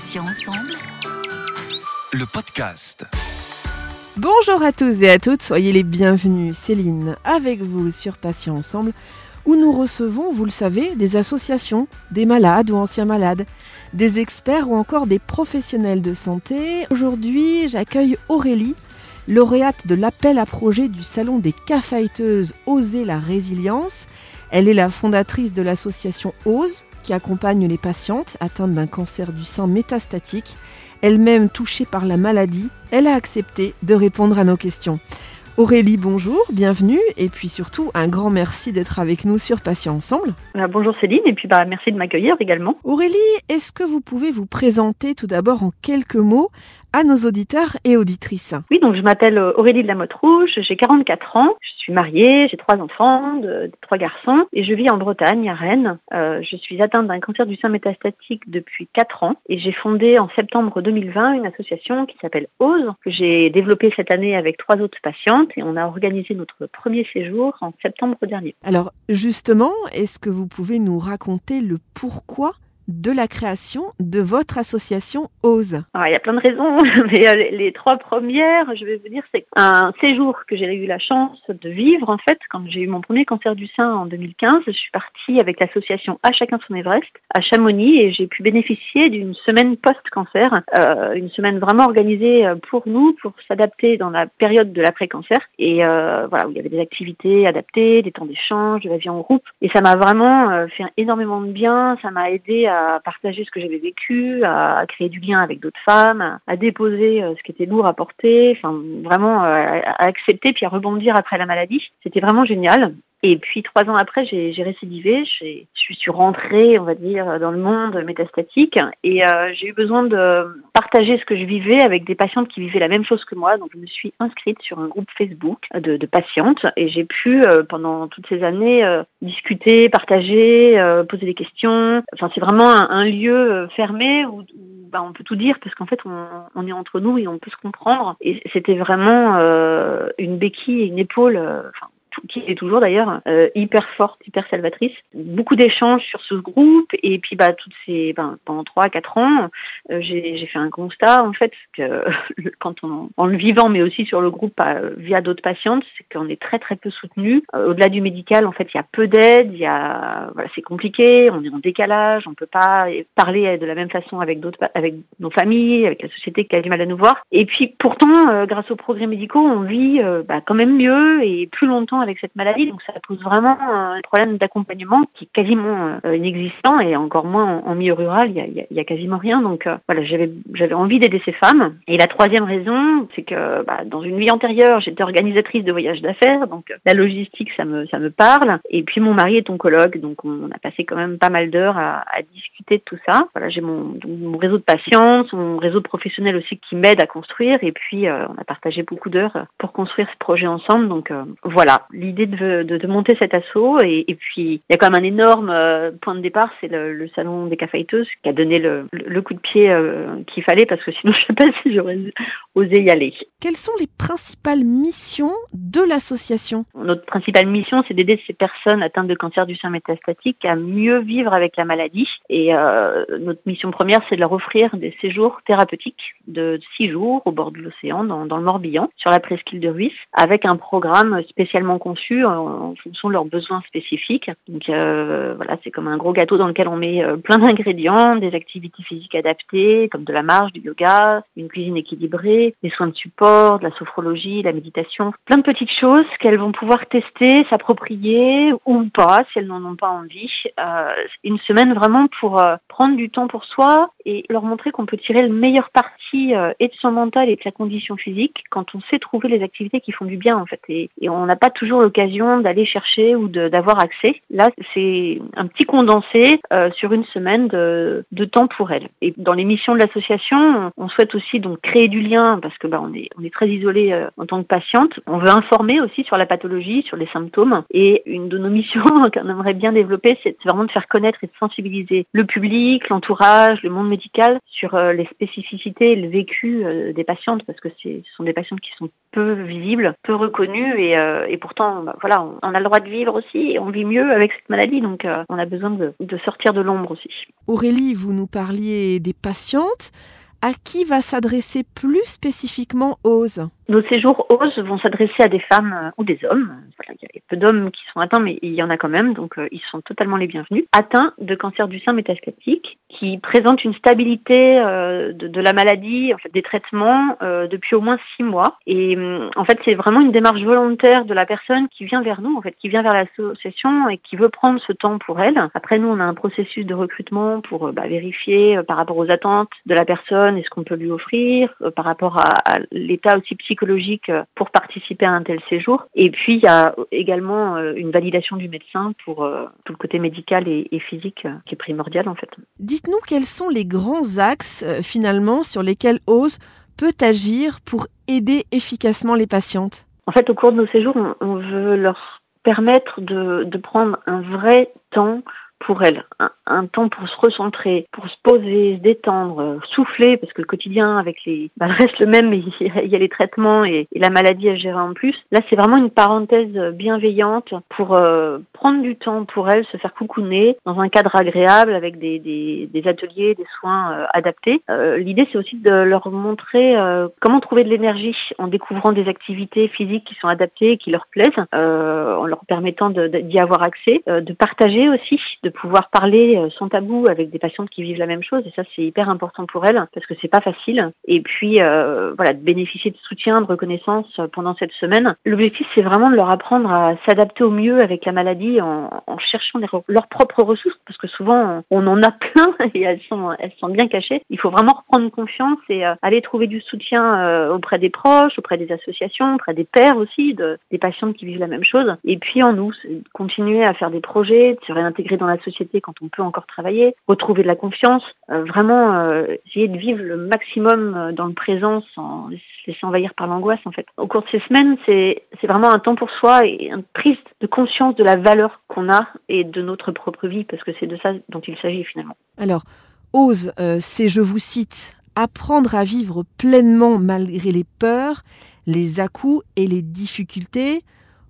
Patients ensemble. Le podcast. Bonjour à tous et à toutes, soyez les bienvenus. Céline avec vous sur Patients ensemble où nous recevons, vous le savez, des associations, des malades ou anciens malades, des experts ou encore des professionnels de santé. Aujourd'hui, j'accueille Aurélie, lauréate de l'appel à projet du Salon des cafeteuses Oser la résilience. Elle est la fondatrice de l'association OSE qui accompagne les patientes atteintes d'un cancer du sein métastatique. Elle-même touchée par la maladie, elle a accepté de répondre à nos questions. Aurélie, bonjour, bienvenue et puis surtout un grand merci d'être avec nous sur Patients Ensemble. Euh, bonjour Céline et puis bah, merci de m'accueillir également. Aurélie, est-ce que vous pouvez vous présenter tout d'abord en quelques mots à nos auditeurs et auditrices. Oui, donc je m'appelle euh, Aurélie de la Motte Rouge, j'ai 44 ans, je suis mariée, j'ai trois enfants, de, trois garçons, et je vis en Bretagne, à Rennes. Euh, je suis atteinte d'un cancer du sein métastatique depuis 4 ans, et j'ai fondé en septembre 2020 une association qui s'appelle OSE, que j'ai développée cette année avec trois autres patientes, et on a organisé notre premier séjour en septembre dernier. Alors justement, est-ce que vous pouvez nous raconter le pourquoi de la création de votre association OSE ah, Il y a plein de raisons, mais euh, les, trois premières, je vais vous dire, c'est un séjour que j'ai eu la chance de vivre en fait quand j'ai eu mon premier cancer du sein en 2015. Je suis partie avec l'association À chacun son Everest à Chamonix et j'ai pu bénéficier d'une semaine post-cancer, euh, une semaine vraiment organisée euh, pour nous, pour s'adapter dans la période de l'après-cancer et voilà où il y avait des activités adaptées, des temps d'échange, de la vie en groupe et ça m'a vraiment fait énormément de bien. Ça m'a aidé à à partager ce que j'avais vécu, à créer du lien avec d'autres femmes, à déposer euh, ce qui était lourd à porter, vraiment euh, à accepter puis à rebondir après la maladie. C'était vraiment génial. Et puis trois ans après, j'ai récidivé. Je suis rentrée, on va dire, dans le monde métastatique, et euh, j'ai eu besoin de partager ce que je vivais avec des patientes qui vivaient la même chose que moi. Donc je me suis inscrite sur un groupe Facebook de, de patientes, et j'ai pu euh, pendant toutes ces années euh, discuter, partager, poser des questions. Enfin, c'est vraiment un, lieu fermé où, bah, on peut tout dire parce qu'en fait on, on, est entre nous et on peut se comprendre. Et c'était vraiment une béquille, une épaule. Enfin, qui est toujours d'ailleurs euh, hyper forte, hyper salvatrice. Beaucoup d'échanges sur ce groupe et puis bah toutes ces ben, pendant trois quatre ans, euh, j'ai fait un constat en fait que quand on en le vivant mais aussi sur le groupe euh, via d'autres patientes, c'est qu'on est très très peu soutenu. Au-delà du médical, en fait, il y a peu d'aide, il y a voilà, c'est compliqué, on est en décalage, on peut pas parler de la même façon avec d'autres avec nos familles, avec la société qui a du mal à nous voir. Et puis pourtant, grâce aux progrès médicaux, on vit bah, quand même mieux et plus longtemps avec cette maladie. Donc ça pose vraiment un problème d'accompagnement qui est quasiment euh, inexistant et encore moins en, milieu rural, il y a, quasiment rien. Donc euh, voilà, j'avais j'avais envie d'aider ces femmes. Et la troisième raison, c'est que bah, dans une vie antérieure, j'étais organisatrice de voyages d'affaires, donc euh, la logistique, ça me ça me parle. Et puis mon mari est oncologue, donc on a passé quand même pas mal d'heures à, discuter de tout ça. Voilà, j'ai mon, mon réseau de patience, mon réseau professionnel aussi qui m'aide à construire. Et puis on a partagé beaucoup d'heures pour construire ce projet ensemble. Donc voilà, l'idée de, de, monter cet assaut. Et, puis, il y a quand même un énorme euh, point de départ, c'est le, salon des caféiteuses qui a donné le, le coup de pied euh, qu'il fallait parce que sinon, je ne sais pas si j'aurais osé y aller. Quelles sont les principales missions de l'association? Notre principale mission, c'est d'aider ces personnes atteintes de cancer du sein métastatique à mieux vivre avec la maladie. Et euh, notre mission première, c'est de leur offrir des séjours thérapeutiques de six jours au bord de l'océan, dans, dans le Morbihan, sur la presqu'île de Ruisse, avec un programme spécialement conçu en, fonction de leurs besoins spécifiques. Donc euh, voilà, c'est comme un gros gâteau dans lequel on met euh, plein d'ingrédients, des activités physiques adaptées, comme de la marche, du yoga, une cuisine équilibrée, des soins de support, de la sophrologie, la méditation, plein de petites choses qu'elles vont pouvoir tester, s'approprier ou pas si elles n'en ont pas envie. Euh, une semaine vraiment pour prendre du temps pour soi et leur montrer qu'on peut tirer le meilleur parti et de son mental et de sa condition physique quand on sait trouver les activités qui font du bien en fait. Et on n'a pas toujours le occasion d'aller chercher ou d'avoir accès. Là, c'est un petit condensé euh, sur une semaine de, temps pour elle. Et dans les missions de l'association, on souhaite aussi donc créer du lien parce que bah, on est on est très isolé euh, en tant que patiente. On veut informer aussi sur la pathologie, sur les symptômes. Et une de nos missions qu'on aimerait bien développer, c'est vraiment de faire connaître et de sensibiliser le public, l'entourage, le monde médical sur euh, les spécificités, le vécu des patientes parce que ce sont des patientes qui sont peu visibles, peu reconnues et, et pourtant bah, voilà, on, a le droit de vivre aussi on vit mieux avec cette maladie, donc euh, on a besoin de, de sortir de l'ombre aussi. Aurélie, vous nous parliez des patientes. À qui va s'adresser plus spécifiquement OSE? Nos séjours OSE vont s'adresser à des femmes euh, ou des hommes. Il y a peu d'hommes qui sont atteints, mais il y en a quand même, donc euh, ils sont totalement les bienvenus. Atteints de cancer du sein métastatique, qui présentent une stabilité euh, de, la maladie, des traitements depuis au moins six mois. Et hum, en fait, c'est vraiment une démarche volontaire de la personne qui vient vers nous, en fait, qui vient vers l'association et qui veut prendre ce temps pour elle. Après, nous, on a un processus de recrutement pour bah, vérifier par rapport aux attentes de la personne et ce qu'on peut lui offrir, par rapport à, à l'état aussi psychologique psychologique euh, pour participer à un tel séjour. Et puis, il y a également euh, une validation du médecin pour euh, tout le côté médical et, physique qui est primordial en fait. Dites-nous quels sont les grands axes finalement sur lesquels OSE peut agir pour aider efficacement les patientes? En fait, au cours de nos séjours, on, veut leur permettre de, de prendre un vrai temps pour elles, un, temps pour se recentrer, pour se poser, se détendre, souffler, parce que le quotidien avec les, bah, reste le même, mais il y a les traitements et, la maladie à gérer en plus. Là, c'est vraiment une parenthèse bienveillante pour euh, prendre du temps pour elles, se faire coucouner dans un cadre agréable avec des, des, des ateliers, des soins euh, adaptés. Euh, l'idée, c'est aussi de leur montrer comment trouver de l'énergie en découvrant des activités physiques qui sont adaptées et qui leur plaisent, en leur permettant d'y avoir accès, de partager aussi, pouvoir parler euh, sans tabou avec des patientes qui vivent la même chose et ça c'est hyper important pour elles parce que c'est pas facile. Et puis euh, voilà de bénéficier de soutien de reconnaissance euh, pendant cette semaine. L'objectif c'est vraiment de leur apprendre à s'adapter au mieux avec la maladie en, cherchant leurs propres ressources parce que souvent on en a plein et elles sont elles sont bien cachées. Il faut vraiment reprendre confiance et aller trouver du soutien auprès des proches auprès des associations auprès des pères aussi de, des patientes qui vivent la même chose. Et puis en nous continuer à faire des projets de se réintégrer dans la société quand on peut encore travailler, retrouver de la confiance, euh, vraiment euh, essayer de vivre le maximum euh, dans le présent sans se laisser envahir par l'angoisse en fait. Au cours de ces semaines, c'est vraiment un temps pour soi et une prise de conscience de la valeur qu'on a et de notre propre vie parce que c'est de ça dont il s'agit finalement. Alors, ose, c'est, je vous cite, apprendre à vivre pleinement malgré les peurs, les à-coups et les difficultés.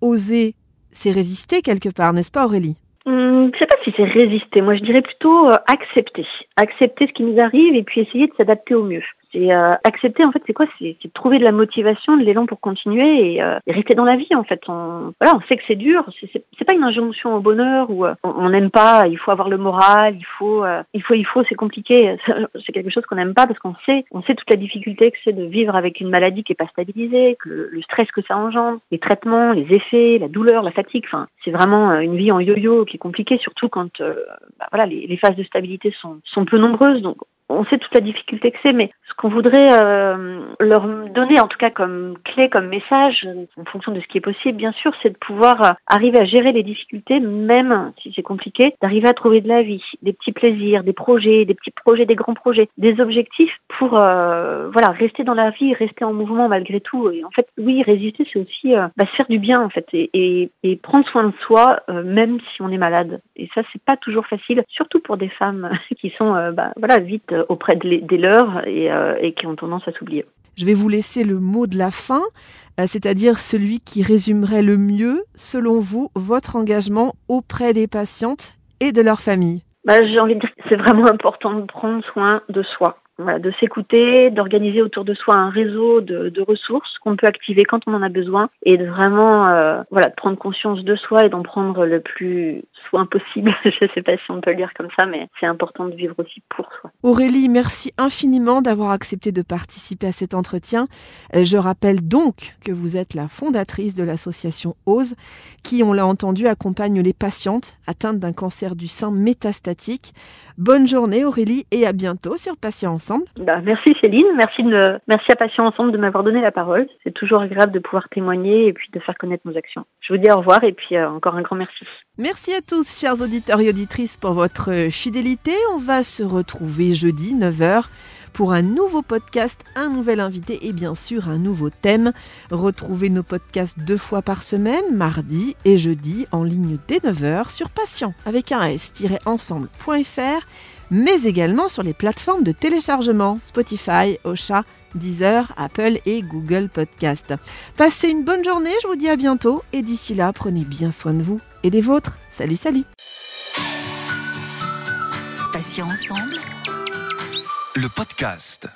Oser, c'est résister quelque part, n'est-ce pas Aurélie? Hum, je ne sais pas si c'est résister. Moi, je dirais plutôt euh, accepter. Accepter ce qui nous arrive et puis essayer de s'adapter au mieux. C'est euh, accepter, en fait, c'est quoi? C'est trouver de la motivation, de l'élan pour continuer et, euh, rester dans la vie, en fait. On, voilà, on sait que c'est dur. C'est pas une injonction au bonheur où euh, on n'aime pas. Il faut avoir le moral. Il faut, il faut, il faut. C'est compliqué. C'est quelque chose qu'on n'aime pas parce qu'on sait, on sait toute la difficulté que c'est de vivre avec une maladie qui est pas stabilisée, que le, stress que ça engendre, les traitements, les effets, la douleur, la fatigue. Enfin, c'est vraiment une vie en yo-yo qui est compliquée, surtout quand, bah, voilà, les, les, phases de stabilité sont sont peu nombreuses. Donc, on sait toute la difficulté que c'est, mais ce qu'on voudrait euh, leur donner, en tout cas comme clé, comme message, en fonction de ce qui est possible, bien sûr, c'est de pouvoir euh, arriver à gérer les difficultés, même si c'est compliqué, d'arriver à trouver de la vie, des petits plaisirs, des projets, des petits projets, des grands projets, des objectifs pour euh, voilà rester dans la vie, rester en mouvement malgré tout. Et en fait, oui, résister, c'est aussi bah, se faire du bien en fait et, et, prendre soin de soi, même si on est malade. Et ça, c'est pas toujours facile, surtout pour des femmes qui sont bah, voilà vite auprès des leurs euh, et, qui ont tendance à s'oublier. Je vais vous laisser le mot de la fin, euh, c'est-à-dire celui qui résumerait le mieux, selon vous, votre engagement auprès des patientes et de leur famille. Bah, J'ai envie de dire que c'est vraiment important de prendre soin de soi de s'écouter, d'organiser autour de soi un réseau de, ressources qu'on peut activer quand on en a besoin et de vraiment euh, voilà de prendre conscience de soi et d'en prendre le plus soin possible. Je ne sais pas si on peut le dire comme ça, mais c'est important de vivre aussi pour soi. Aurélie, merci infiniment d'avoir accepté de participer à cet entretien. Euh, je rappelle donc que vous êtes la fondatrice de l'association OSE qui, on l'a entendu, accompagne les patientes atteintes d'un cancer du sein métastatique. Bonne journée Aurélie et à bientôt sur Patients Ensemble. Bah, merci Céline, merci, de, merci à Patients Ensemble de m'avoir donné la parole. C'est toujours agréable de pouvoir témoigner et puis de faire connaître nos actions. Je vous dis au revoir et puis euh, encore un grand merci. Merci à tous chers auditeurs et auditrices pour votre fidélité. On va se retrouver jeudi 9h pour un nouveau podcast, un nouvel invité et bien sûr un nouveau thème. Retrouvez nos podcasts deux fois par semaine, mardi et jeudi, en ligne dès 9h sur patient avec un s-ensemble.fr, mais également sur les plateformes de téléchargement Spotify, Ocha Deezer, Apple et Google Podcast. Passez une bonne journée, je vous dis à bientôt et d'ici là, prenez bien soin de vous et des vôtres. Salut, salut. Le podcast.